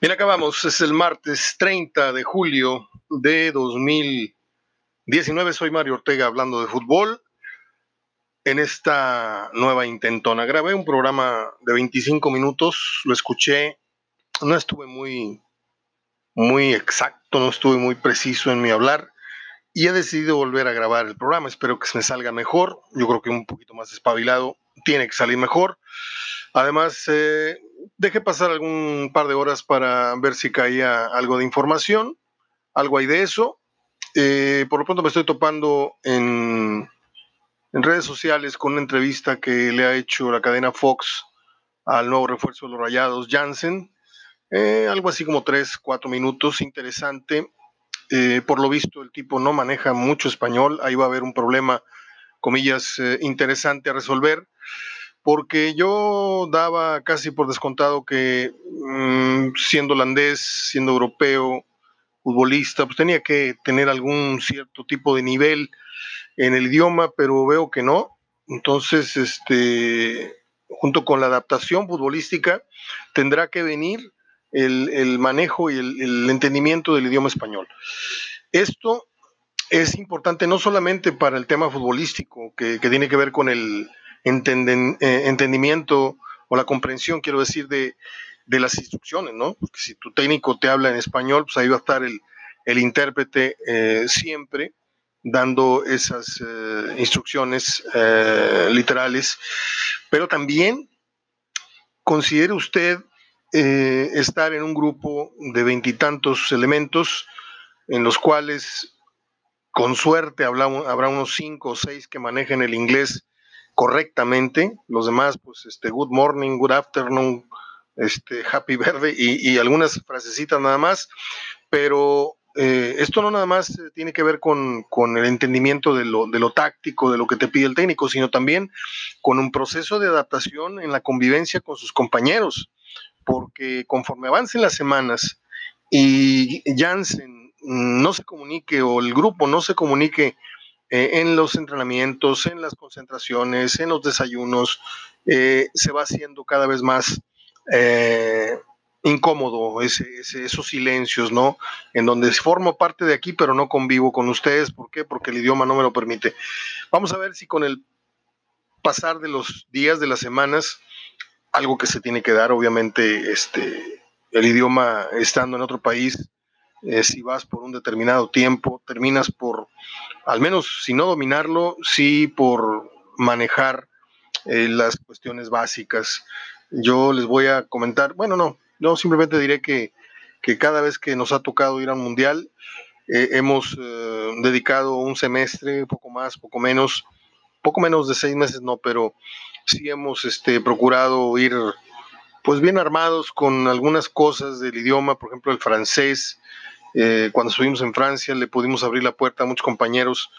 Bien, acabamos. Es el martes 30 de julio de 2019. Soy Mario Ortega hablando de fútbol. En esta nueva intentona grabé un programa de 25 minutos. Lo escuché. No estuve muy, muy exacto, no estuve muy preciso en mi hablar. Y he decidido volver a grabar el programa. Espero que se me salga mejor. Yo creo que un poquito más espabilado tiene que salir mejor. Además, eh, dejé pasar algún par de horas para ver si caía algo de información, algo hay de eso. Eh, por lo pronto me estoy topando en, redes sociales con una entrevista que le ha hecho la cadena Fox al nuevo refuerzo de los Rayados, Jansen. Eh, algo así como tres, cuatro minutos, interesante. Eh, por lo visto, el tipo no maneja mucho español. Ahí va a haber un problema, comillas, interesante a resolver porque yo daba casi por descontado que mm, siendo holandés, siendo europeo, futbolista, pues tenía que tener algún cierto tipo de nivel en el idioma, pero veo que no. Entonces, este, junto con la adaptación futbolística, tendrá que venir el, manejo y el, entendimiento del idioma español. Esto es importante no solamente para el tema futbolístico, que tiene que ver con el, eh, entendimiento o la comprensión, quiero decir, de, las instrucciones, ¿no? Porque si tu técnico te habla en español, pues ahí va a estar el, intérprete eh, siempre dando esas eh, instrucciones literales, pero también considere usted estar en un grupo de veintitantos elementos en los cuales con suerte habrá unos cinco o seis que manejen el inglés correctamente, los demás, pues, este, good morning, good afternoon, este, happy verde y, algunas frasecitas nada más, pero eh, esto no nada más eh, tiene que ver con, el entendimiento de lo, de lo, táctico, de lo que te pide el técnico, sino también con un proceso de adaptación en la convivencia con sus compañeros, porque conforme avancen las semanas y Jansen no se comunique o el grupo no se comunique eh, en los entrenamientos, en las concentraciones, en los desayunos, eh, se va haciendo cada vez más eh, incómodo esos silencios, ¿no? En donde formo parte de aquí, pero no convivo con ustedes. ¿Por qué? Porque el idioma no me lo permite. Vamos a ver si con el pasar de los días, de las semanas, algo que se tiene que dar, obviamente, este, el idioma estando en otro país, eh, si vas por un determinado tiempo, terminas por, al menos si no dominarlo, sí por manejar eh, las cuestiones básicas. Yo les voy a comentar, bueno, no, yo simplemente diré que, cada vez que nos ha tocado ir a un mundial, eh, hemos dedicado un semestre, poco más, poco menos, poco menos de seis meses, no, pero sí hemos este, procurado ir pues bien armados con algunas cosas del idioma, por ejemplo el francés, eh, cuando estuvimos en Francia le pudimos abrir la puerta a muchos compañeros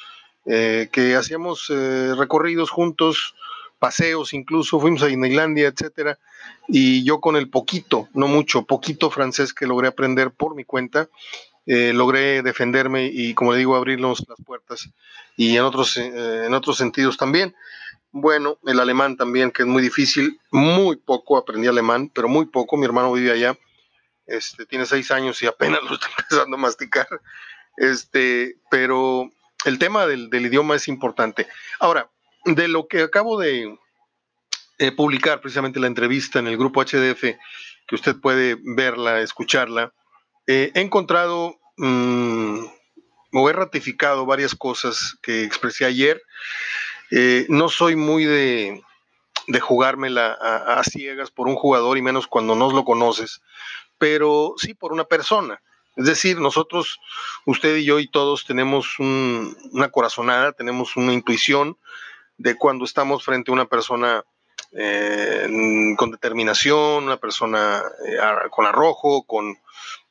eh, que hacíamos eh, recorridos juntos, paseos incluso, fuimos a Disneylandia, etcétera, y yo con el poquito, no mucho, poquito francés que logré aprender por mi cuenta, logré defenderme y, como le digo, abrirnos las puertas y en otros, en otros sentidos también. Bueno, el alemán también, que es muy difícil, muy poco aprendí alemán, pero muy poco, mi hermano vive allá este, tiene seis años y apenas lo está empezando a masticar. Este, pero el tema del, idioma es importante. Ahora, de lo que acabo de publicar, precisamente la entrevista en el grupo HDF, que usted puede verla, escucharla, he encontrado mm, o he ratificado varias cosas que expresé ayer. Eh, no soy muy de, de jugármela a, ciegas por un jugador y menos cuando no lo conoces pero sí por una persona. Es decir, nosotros, usted y yo y todos tenemos una corazonada, tenemos una intuición de cuando estamos frente a una persona eh, con determinación, una persona eh, con arrojo, con,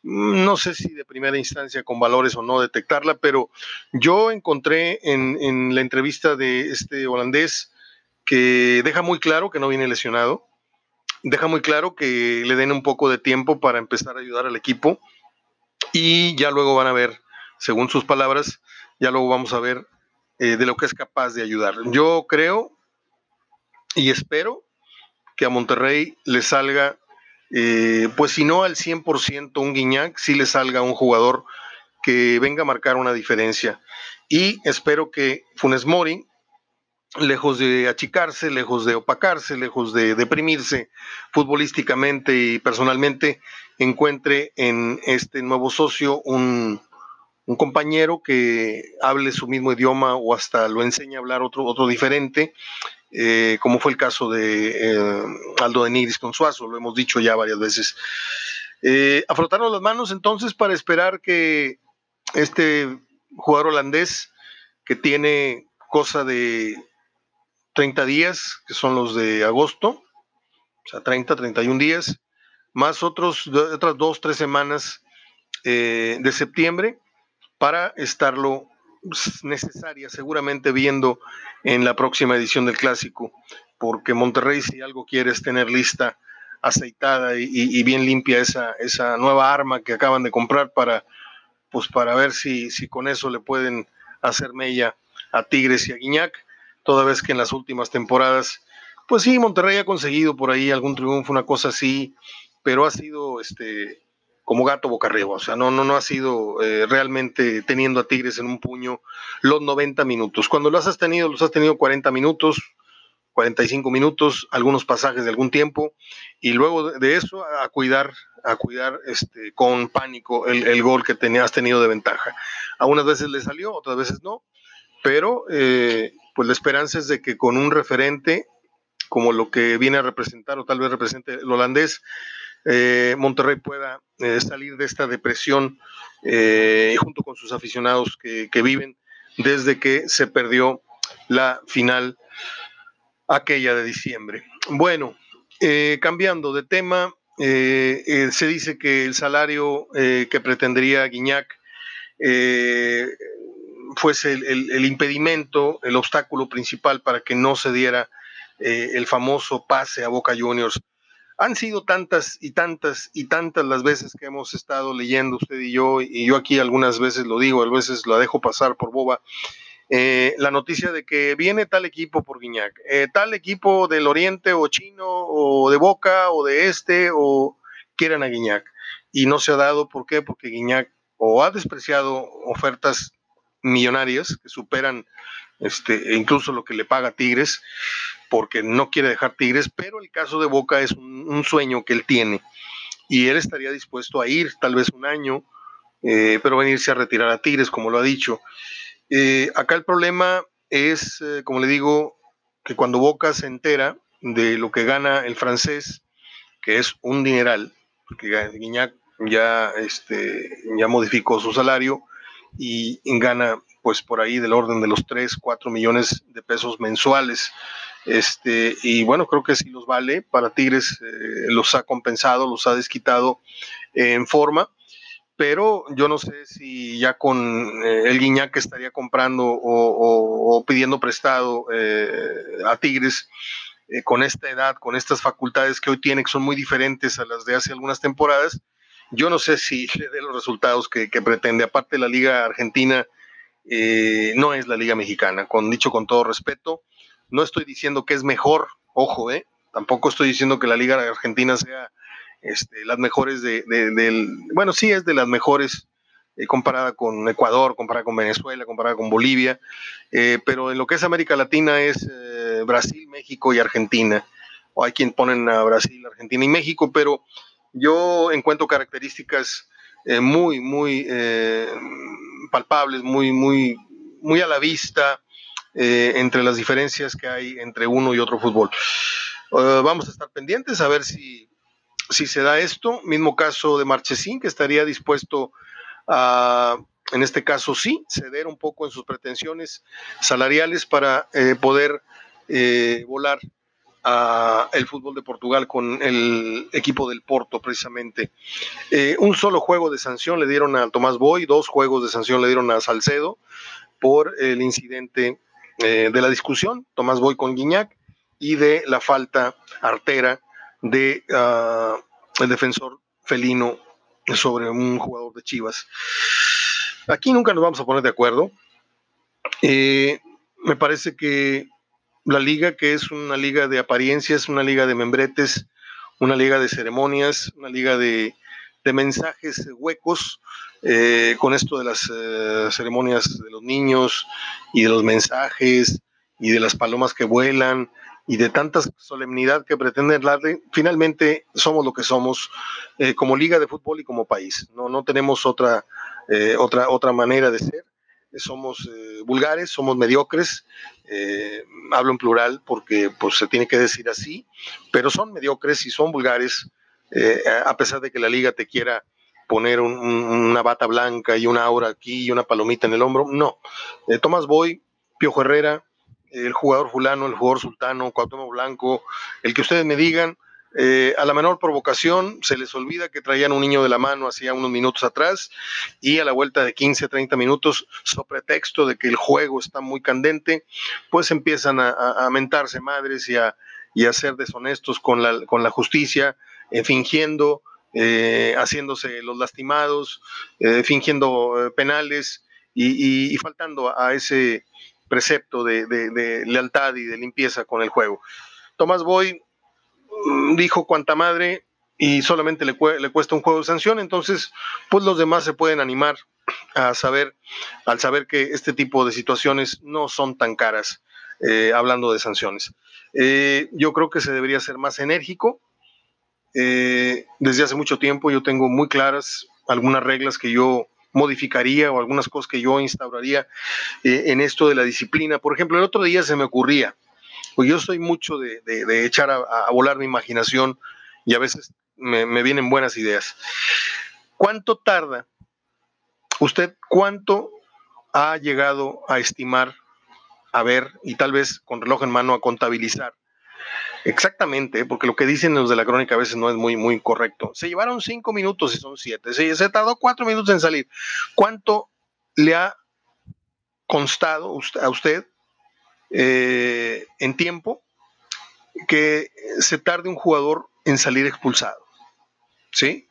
no sé si de primera instancia con valores o no detectarla, pero yo encontré en, la entrevista de este holandés que deja muy claro que no viene lesionado, deja muy claro que le den un poco de tiempo para empezar a ayudar al equipo y ya luego van a ver, según sus palabras, ya luego vamos a ver eh, de lo que es capaz de ayudar. Yo creo y espero que a Monterrey le salga eh, pues si no al 100% un Guiñac, sí le salga un jugador que venga a marcar una diferencia. Y espero que Funes Mori, lejos de achicarse, lejos de opacarse, lejos de deprimirse futbolísticamente y personalmente, encuentre en este nuevo socio un, compañero que hable su mismo idioma o hasta lo enseñe a hablar otro, otro diferente, eh, como fue el caso de eh, Aldo de Nigris con Suazo, lo hemos dicho ya varias veces. Eh, las manos entonces para esperar que este jugador holandés que tiene cosa de 30 días, que son los de agosto, o sea, 30, 31 días, más otros, otras dos, tres semanas eh, de septiembre para estarlo necesaria, seguramente viendo en la próxima edición del clásico, porque Monterrey si algo quiere es tener lista aceitada y, bien limpia esa, esa nueva arma que acaban de comprar para, pues para ver si, si con eso le pueden hacer mella a Tigres y a Guiñac toda vez que en las últimas temporadas, pues sí, Monterrey ha conseguido por ahí algún triunfo, una cosa así, pero ha sido este como gato boca arriba, o sea, no, no, no ha sido eh, realmente teniendo a Tigres en un puño los 90 minutos. Cuando los has tenido, los has tenido 40 minutos, 45 minutos, algunos pasajes de algún tiempo, y luego de eso a cuidar, a cuidar este, con pánico el, gol que tenías tenido de ventaja. Algunas veces le salió, otras veces no, pero eh, pues la esperanza es de que con un referente como lo que viene a representar o tal vez represente el holandés, eh, Monterrey pueda eh, salir de esta depresión eh, junto con sus aficionados que, viven desde que se perdió la final aquella de diciembre. Bueno, cambiando de tema, se dice que el salario que pretendería Guiñac fuese el, impedimento, el obstáculo principal para que no se diera eh, el famoso pase a Boca Juniors. Han sido tantas y tantas y tantas las veces que hemos estado leyendo usted y yo, y yo aquí algunas veces lo digo, a veces lo dejo pasar por boba, eh, la noticia de que viene tal equipo por Guiñac, eh, tal equipo del Oriente o chino o de Boca o de Este o quieran a Guiñac. Y no se ha dado, ¿por qué? Porque Guiñac o ha despreciado ofertas millonarias que superan este, incluso lo que le paga Tigres, porque no quiere dejar Tigres, pero el caso de Boca es un, sueño que él tiene y él estaría dispuesto a ir tal vez un año, eh, pero venirse a retirar a Tigres, como lo ha dicho. Eh, acá el problema es, eh, como le digo, que cuando Boca se entera de lo que gana el francés, que es un dineral, porque Guiñac ya, este, ya modificó su salario, y gana pues por ahí del orden de los 3, 4 millones de pesos mensuales. Este, y bueno, creo que sí los vale. Para Tigres eh, los ha compensado, los ha desquitado en forma. Pero yo no sé si ya con eh, el Guiñac estaría comprando o, pidiendo prestado eh, a Tigres con esta edad, con estas facultades que hoy tiene, que son muy diferentes a las de hace algunas temporadas, yo no sé si le dé los resultados que, pretende. Aparte, la Liga Argentina eh, no es la Liga Mexicana, con dicho con todo respeto. No estoy diciendo que es mejor, ojo, eh, tampoco estoy diciendo que la Liga Argentina sea este, las mejores de, del. Bueno, sí es de las mejores eh, comparada con Ecuador, comparada con Venezuela, comparada con Bolivia, eh, pero en lo que es América Latina es Brasil, México y Argentina. O hay quien ponen a Brasil, Argentina y México, pero yo encuentro características eh, muy, muy eh, palpables, muy, muy, muy a la vista eh, entre las diferencias que hay entre uno y otro fútbol. vamos a estar pendientes a ver si, si se da esto. Mismo caso de Marchesín, que estaría dispuesto a, en este caso sí, ceder un poco en sus pretensiones salariales para poder volar el fútbol de Portugal con el equipo del Porto precisamente. Eh, un solo juego de sanción le dieron a Tomás Boy, dos juegos de sanción le dieron a Salcedo por el incidente eh, de la discusión, Tomás Boy con Guiñac, y de la falta artera de ah, el defensor felino sobre un jugador de Chivas. Aquí nunca nos vamos a poner de acuerdo. Eh, me parece que la liga, que es una liga de apariencias, una liga de membretes, una liga de ceremonias, una liga de, mensajes huecos, eh, con esto de las eh, ceremonias de los niños y de los mensajes y de las palomas que vuelan y de tanta solemnidad que pretenden darle, finalmente somos lo que somos eh, como liga de fútbol y como país. No, no tenemos otra, otra, otra manera de ser somos vulgares, somos mediocres, hablo en plural porque pues, se tiene que decir así, pero son mediocres y son vulgares, eh, a pesar de que la liga te quiera poner una bata blanca y una aura aquí y una palomita en el hombro, no. Tomás Boy, Piojo Herrera, el jugador fulano, el jugador sultano, Cuauhtémoc Blanco, el que ustedes me digan, eh, a la menor provocación se les olvida que traían un niño de la mano hacía unos minutos atrás y a la vuelta de 15, 30 minutos, sobre pretexto de que el juego está muy candente, pues empiezan a, mentarse madres y a, ser deshonestos con la, con la justicia, eh, fingiendo, eh, haciéndose los lastimados, fingiendo penales y, faltando a ese precepto de, lealtad y de limpieza con el juego. Tomás Boy Mm, dijo cuanta madre y solamente le, cuesta un juego de sanción, entonces pues los demás se pueden animar a saber, al saber que este tipo de situaciones no son tan caras, eh, hablando de sanciones. Eh, yo creo que se debería ser más enérgico. Eh, desde hace mucho tiempo yo tengo muy claras algunas reglas que yo modificaría o algunas cosas que yo instauraría en esto de la disciplina. Por ejemplo, el otro día se me ocurría, pues yo soy mucho de, echar a, volar mi imaginación y a veces me, vienen buenas ideas. ¿Cuánto tarda usted, cuánto ha llegado a estimar, a ver y tal vez con reloj en mano a contabilizar? Exactamente, porque lo que dicen los de la crónica a veces no es muy, muy correcto. Se llevaron cinco minutos y son siete. Se, se tardó cuatro minutos en salir. ¿Cuánto le ha constado a usted eh, en tiempo que se tarde un jugador en salir expulsado. ¿Sí?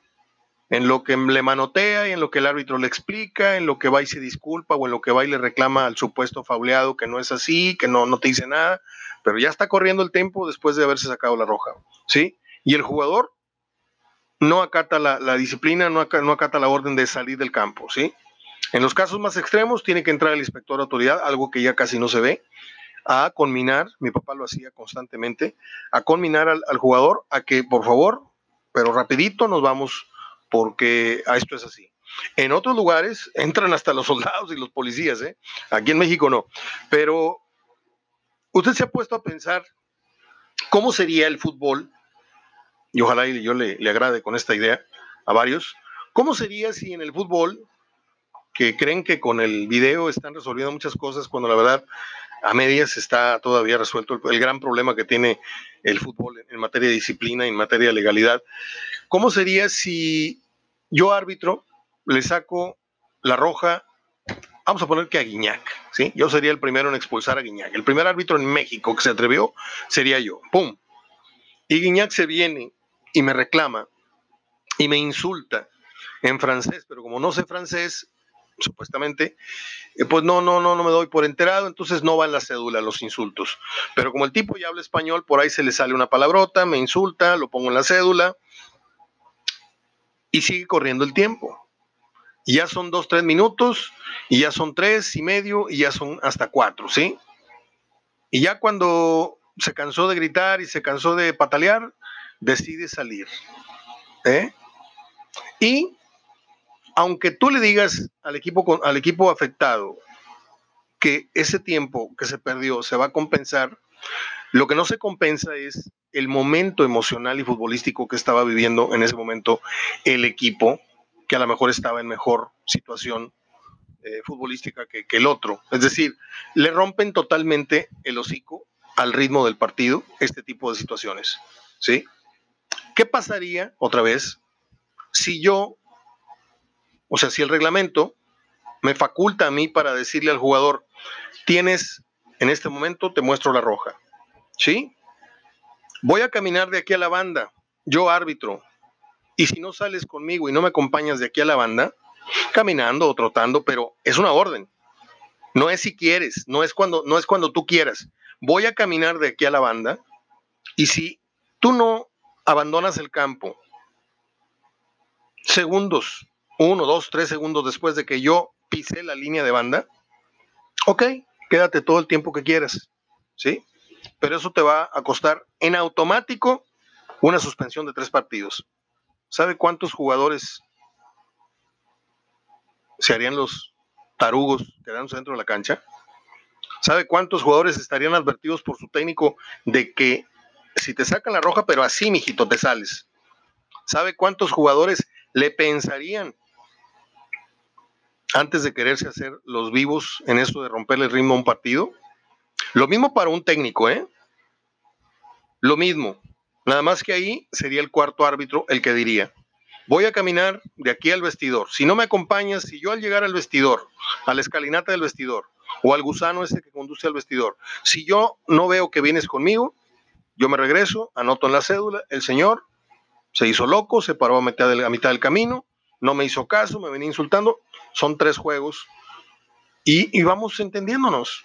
En lo que le manotea y en lo que el árbitro le explica, en lo que va y se disculpa o en lo que va y le reclama al supuesto fauleado que no es así, que no, no te dice nada, pero ya está corriendo el tiempo después de haberse sacado la roja. ¿Sí? Y el jugador no acata la, disciplina, no acata, la orden de salir del campo. ¿Sí? En los casos más extremos tiene que entrar el inspector de autoridad, algo que ya casi no se ve, a conminar, mi papá lo hacía constantemente, a conminar al, jugador a que por favor, pero rapidito nos vamos porque a esto es así. En otros lugares entran hasta los soldados y los policías, ¿eh? aquí en México no. Pero usted se ha puesto a pensar cómo sería el fútbol, y ojalá yo le, agrade con esta idea a varios, cómo sería si en el fútbol, que creen que con el video están resolviendo muchas cosas, cuando la verdad a medias está todavía resuelto el, gran problema que tiene el fútbol en materia de disciplina, en materia de legalidad. ¿Cómo sería si yo árbitro le saco la roja? Vamos a poner que a Guiñac, ¿sí? Yo sería el primero en expulsar a Guiñac. El primer árbitro en México que se atrevió sería yo. ¡Pum! Y Guiñac se viene y me reclama y me insulta en francés, pero como no sé francés, supuestamente, eh, pues no, no, no, no me doy por enterado, entonces no va en la cédula los insultos. Pero como el tipo ya habla español, por ahí se le sale una palabrota, me insulta, lo pongo en la cédula y sigue corriendo el tiempo. Y ya son dos, tres minutos, y ya son tres y medio, y ya son hasta cuatro, ¿sí? Y ya cuando se cansó de gritar y se cansó de patalear, decide salir. ¿eh? Y aunque tú le digas al equipo, al equipo afectado que ese tiempo que se perdió se va a compensar, lo que no se compensa es el momento emocional y futbolístico que estaba viviendo en ese momento el equipo, que a lo mejor estaba en mejor situación eh, futbolística que, que, el otro. Es decir, le rompen totalmente el hocico al ritmo del partido este tipo de situaciones. ¿sí? ¿Qué pasaría, otra vez, si yo o sea, si el reglamento me faculta a mí para decirle al jugador, tienes, en este momento te muestro la roja, ¿sí? Voy a caminar de aquí a la banda, yo árbitro, y si no sales conmigo y no me acompañas de aquí a la banda, caminando o trotando, pero es una orden. No es si quieres, no es cuando, no es cuando tú quieras. Voy a caminar de aquí a la banda y si tú no abandonas el campo segundos, uno, dos, tres segundos después de que yo pisé la línea de banda, ok, quédate todo el tiempo que quieras, ¿sí? Pero eso te va a costar en automático una suspensión de tres partidos. ¿Sabe cuántos jugadores se harían los tarugos quedándose dentro de la cancha? ¿Sabe cuántos jugadores estarían advertidos por su técnico de que si te sacan la roja, pero así, mijito, te sales? ¿Sabe cuántos jugadores le pensarían antes de quererse hacer los vivos en eso de romperle el ritmo a un partido? Lo mismo para un técnico, ¿eh? Lo mismo. Nada más que ahí sería el cuarto árbitro el que diría, voy a caminar de aquí al vestidor. Si no me acompañas, si yo al llegar al vestidor, a la escalinata del vestidor, o al gusano ese que conduce al vestidor, si yo no veo que vienes conmigo, yo me regreso, anoto en la cédula, el señor se hizo loco, se paró a mitad, del, mitad del camino, no me hizo caso, me venía insultando. Son tres juegos y, y vamos entendiéndonos.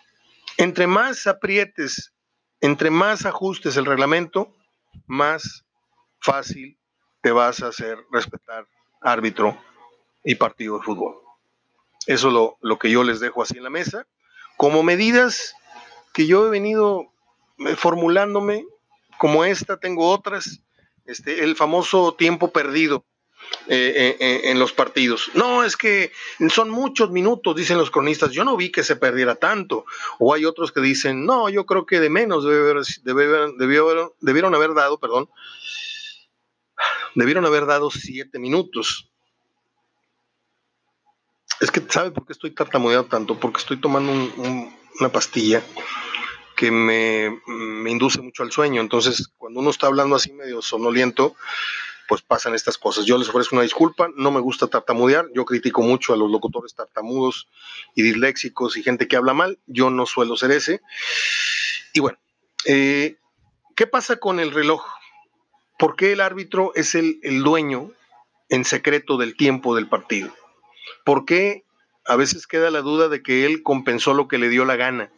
Entre más aprietes, entre más ajustes el reglamento, más fácil te vas a hacer respetar árbitro y partido de fútbol. Eso es lo, lo, que yo les dejo así en la mesa, como medidas que yo he venido eh, formulándome, como esta, tengo otras, este, el famoso tiempo perdido. Eh, eh, eh, en los partidos. No, es que son muchos minutos, dicen los cronistas. Yo no vi que se perdiera tanto. O hay otros que dicen, no, yo creo que de menos debieron haber dado, perdón, debieron haber dado siete minutos. Es que, ¿sabe por qué estoy tartamudeando tanto? Porque estoy tomando una pastilla que me, induce mucho al sueño. Entonces, cuando uno está hablando así medio sonoliento, pues pasan estas cosas. Yo les ofrezco una disculpa, no me gusta tartamudear, yo critico mucho a los locutores tartamudos y disléxicos y gente que habla mal, yo no suelo ser ese. Y bueno, eh, ¿qué pasa con el reloj? ¿Por qué el árbitro es el, el dueño en secreto del tiempo del partido? ¿Por qué a veces queda la duda de que él compensó lo que le dio la gana?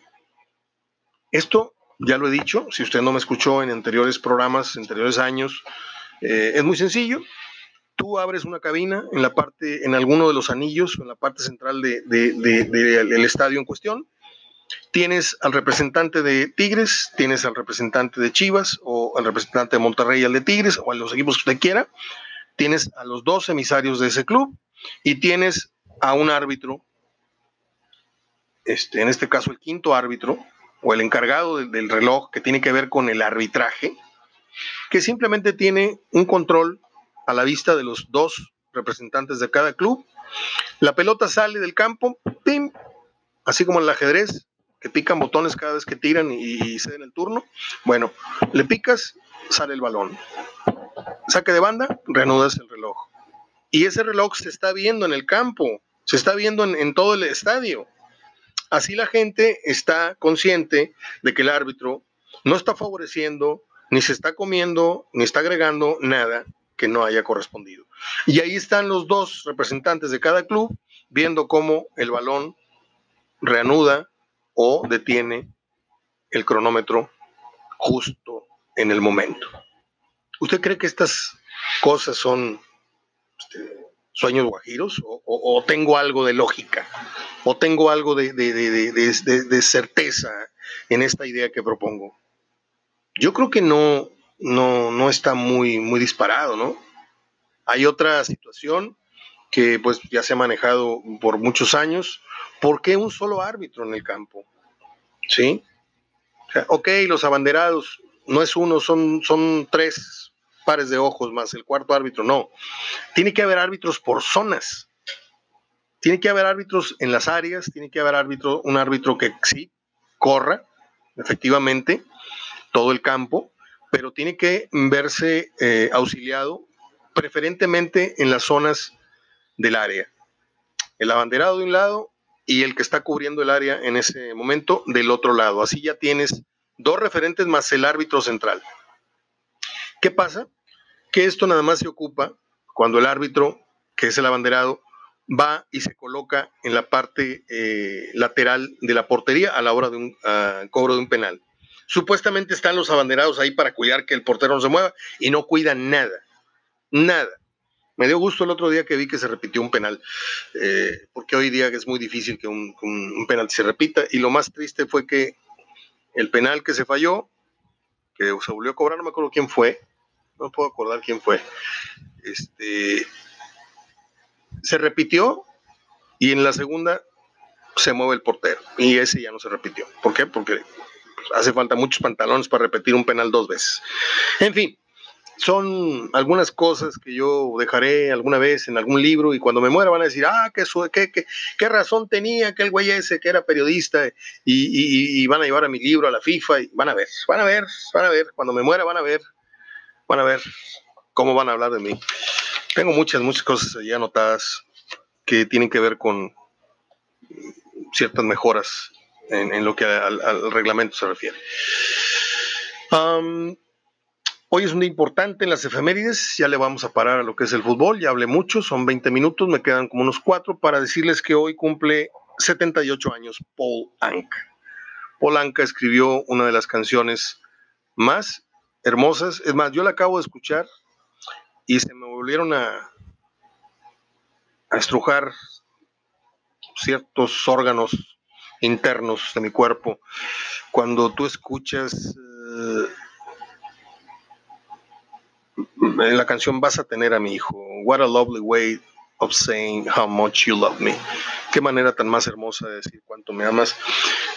Esto, ya lo he dicho, si usted no me escuchó en anteriores programas, anteriores años, eh, es muy sencillo. Tú abres una cabina en la parte, en alguno de los anillos, en la parte central del de, estadio en cuestión. Tienes al representante de Tigres, tienes al representante de Chivas, o al representante de Monterrey al de Tigres, o a los equipos que usted quiera. Tienes a los dos emisarios de ese club y tienes a un árbitro, este, en este caso el quinto árbitro, o el encargado del reloj que tiene que ver con el arbitraje, que simplemente tiene un control a la vista de los dos representantes de cada club. La pelota sale del campo, ¡pim! así como el ajedrez, que pican botones cada vez que tiran y, se den el turno. Bueno, le picas, sale el balón. Saque de banda, reanudas el reloj. Y ese reloj se está viendo en el campo, se está viendo en todo el estadio. Así la gente está consciente de que el árbitro no está favoreciendo, ni se está comiendo, ni está agregando nada que no haya correspondido. Y ahí están los dos representantes de cada club viendo cómo el balón reanuda o detiene el cronómetro justo en el momento. ¿Usted cree que estas cosas son este, sueños guajiros o, tengo algo de lógica o tengo algo de, certeza en esta idea que propongo. Yo creo que no, no, no está muy, muy disparado, ¿no? Hay otra situación que pues ya se ha manejado por muchos años. ¿Por qué un solo árbitro en el campo? ¿Sí? ok, los abanderados, no es uno, son, son tres pares de ojos más el cuarto árbitro, no. Tiene que haber árbitros por zonas. Tiene que haber árbitros en las áreas, tiene que haber árbitro, un árbitro que sí corra, efectivamente, todo el campo, pero tiene que verse eh, auxiliado preferentemente en las zonas del área. El abanderado de un lado y el que está cubriendo el área en ese momento del otro lado. Así ya tienes dos referentes más el árbitro central. ¿Qué pasa? Que esto nada más se ocupa cuando el árbitro, que es el abanderado, va y se coloca en la parte eh, lateral de la portería a la hora de un cobro de un penal. Supuestamente están los abanderados ahí para cuidar que el portero no se mueva y no cuidan nada, nada. Me dio gusto el otro día que vi que se repitió un penal, eh, porque hoy día es muy difícil que un, un, penal se repita. Y lo más triste fue que el penal que se falló, que se volvió a cobrar, no me acuerdo quién fue, no puedo acordar quién fue, este, se repitió y en la segunda se mueve el portero y ese ya no se repitió. ¿Por qué? Porque hace falta muchos pantalones para repetir un penal dos veces. En fin, son algunas cosas que yo dejaré alguna vez en algún libro y cuando me muera van a decir, ah, qué, qué, qué, razón tenía aquel güey ese que era periodista y, van a llevar a mi libro a la FIFA y van a ver, van a ver, van a ver, cuando me muera van a ver, van a ver cómo van a hablar de mí. Tengo muchas, muchas cosas ya anotadas que tienen que ver con ciertas mejoras en, lo que al, reglamento se refiere. hoy es un día importante en las efemérides, ya le vamos a parar a lo que es el fútbol, ya hablé mucho, son 20 minutos, me quedan como unos cuatro para decirles que hoy cumple 78 años Paul Anka. Paul Anka escribió una de las canciones más hermosas, es más, yo la acabo de escuchar y se me volvieron a estrujar ciertos órganos internos de mi cuerpo. Cuando tú escuchas eh, la canción Vas a tener a mi hijo, What a lovely way of saying how much you love me. Qué manera tan más hermosa de decir cuánto me amas.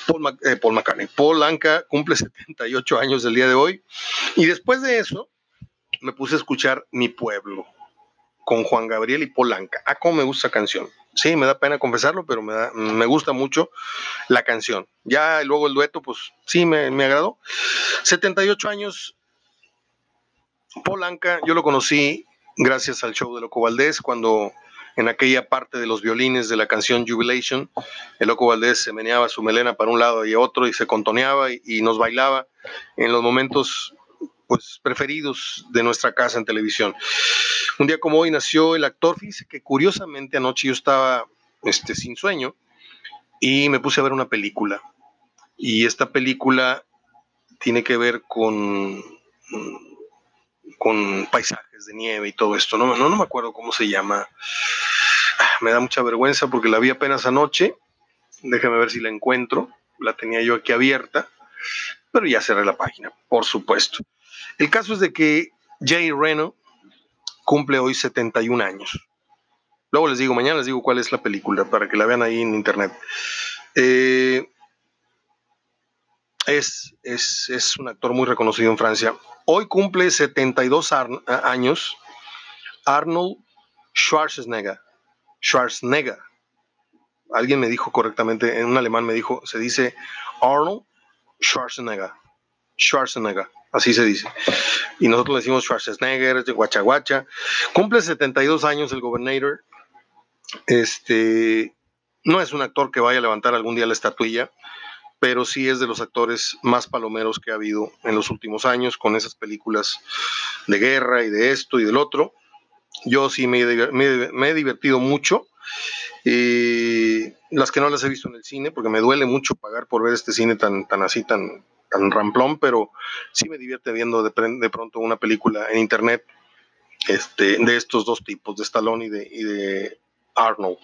Paul, eh, McCartney. Paul Anka cumple 78 años del día de hoy. Y después de eso, me puse a escuchar Mi Pueblo con Juan Gabriel y Paul Anka. Ah, cómo me gusta esa canción. Sí, me da pena confesarlo, pero me, me gusta mucho la canción. Ya luego el dueto, pues sí, me, me agradó. 78 años. Paul Anka, yo lo conocí gracias al show de Loco Valdés, cuando en aquella parte de los violines de la canción Jubilation, el Loco Valdés se meneaba su melena para un lado y otro y se contoneaba y, y nos bailaba en los momentos pues preferidos de nuestra casa en televisión. Un día como hoy nació el actor, fíjese que curiosamente anoche yo estaba este, sin sueño y me puse a ver una película. Y esta película tiene que ver con, con paisajes de nieve y todo esto. No, no, no me acuerdo cómo se llama. Me da mucha vergüenza porque la vi apenas anoche. Déjame ver si la encuentro. La tenía yo aquí abierta, pero ya cerré la página, por supuesto. El caso es de que Jay Reno cumple hoy 71 años. Luego les digo, mañana les digo cuál es la película para que la vean ahí en internet. Eh, es, es, un actor muy reconocido en Francia. Hoy cumple 72 años Arnold Schwarzenegger. Schwarzenegger. Alguien me dijo correctamente, en un alemán me dijo, se dice Arnold Schwarzenegger. Schwarzenegger así se dice. Y nosotros le decimos Schwarzenegger, Guachaguacha. Cumple 72 años el gobernador. Este, no es un actor que vaya a levantar algún día la estatuilla, pero sí es de los actores más palomeros que ha habido en los últimos años con esas películas de guerra y de esto y del otro. Yo sí me, he divertido mucho. y las que no las he visto en el cine, porque me duele mucho pagar por ver este cine tan, tan así, tan, tan ramplón, pero sí me divierte viendo de, de pronto una película en internet este, de estos dos tipos, de Stallone y de, y de Arnold.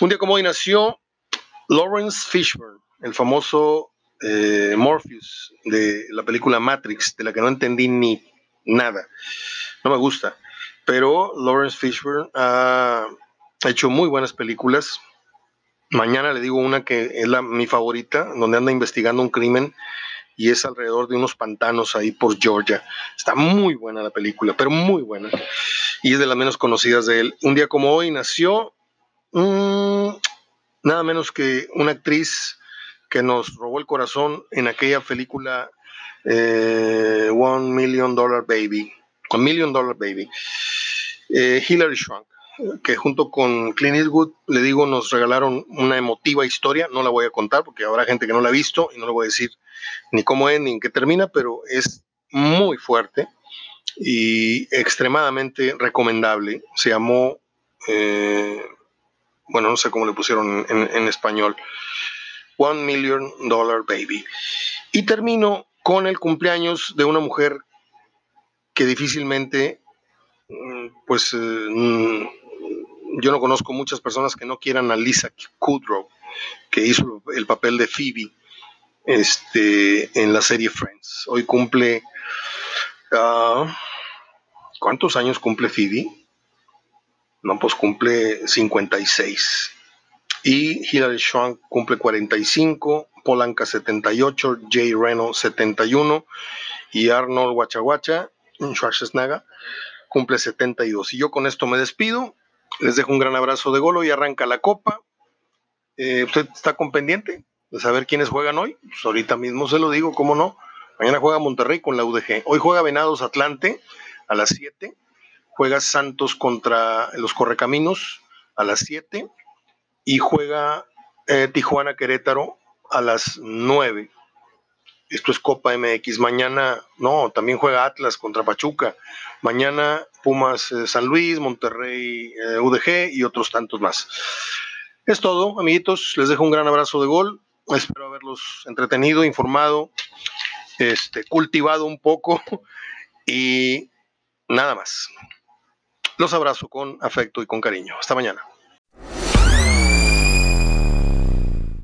Un día como hoy nació Lawrence Fishburne, el famoso eh, Morpheus de la película Matrix, de la que no entendí ni nada. No me gusta. Pero Lawrence Fishburne ha hecho muy buenas películas. Mañana le digo una que es la, mi favorita, donde anda investigando un crimen y es alrededor de unos pantanos ahí por Georgia. Está muy buena la película, pero muy buena. Y es de las menos conocidas de él. Un día como hoy nació mm, nada menos que una actriz que nos robó el corazón en aquella película eh, One Million Dollar Baby. One Million Dollar Baby. Eh, Swank que junto con Clint Eastwood, le digo, nos regalaron una emotiva historia. No la voy a contar porque habrá gente que no la ha visto y no le voy a decir ni cómo es ni en qué termina, pero es muy fuerte y extremadamente recomendable. Se llamó, eh, bueno, no sé cómo le pusieron en, español, One Million Dollar Baby. Y termino con el cumpleaños de una mujer que difícilmente, mm, pues, eh, mm, yo no conozco muchas personas que no quieran a Lisa Kudrow, que hizo el papel de Phoebe este, en la serie Friends. Hoy cumple... Ah, ¿Cuántos años cumple Phoebe? No, pues cumple 56. Y Hilary Swank cumple 45, Polanca 78, Jay Reno 71 y Arnold Wachawacha, Schwarzenegger, cumple 72. Y yo con esto me despido. Les dejo un gran abrazo de golo y arranca la copa. Eh, ¿Usted está con pendiente de saber quiénes juegan hoy? Pues ahorita mismo se lo digo, ¿cómo no? Mañana juega Monterrey con la UDG. Hoy juega Venados Atlante a las 7. Juega Santos contra los Correcaminos a las 7. Y juega eh, Tijuana Querétaro a las 9. Esto es Copa MX. Mañana, no, también juega Atlas contra Pachuca. Mañana Pumas eh, San Luis, Monterrey eh, UDG y otros tantos más. Es todo, amiguitos. Les dejo un gran abrazo de gol. Espero haberlos entretenido, informado, este, cultivado un poco y nada más. Los abrazo con afecto y con cariño. Hasta mañana.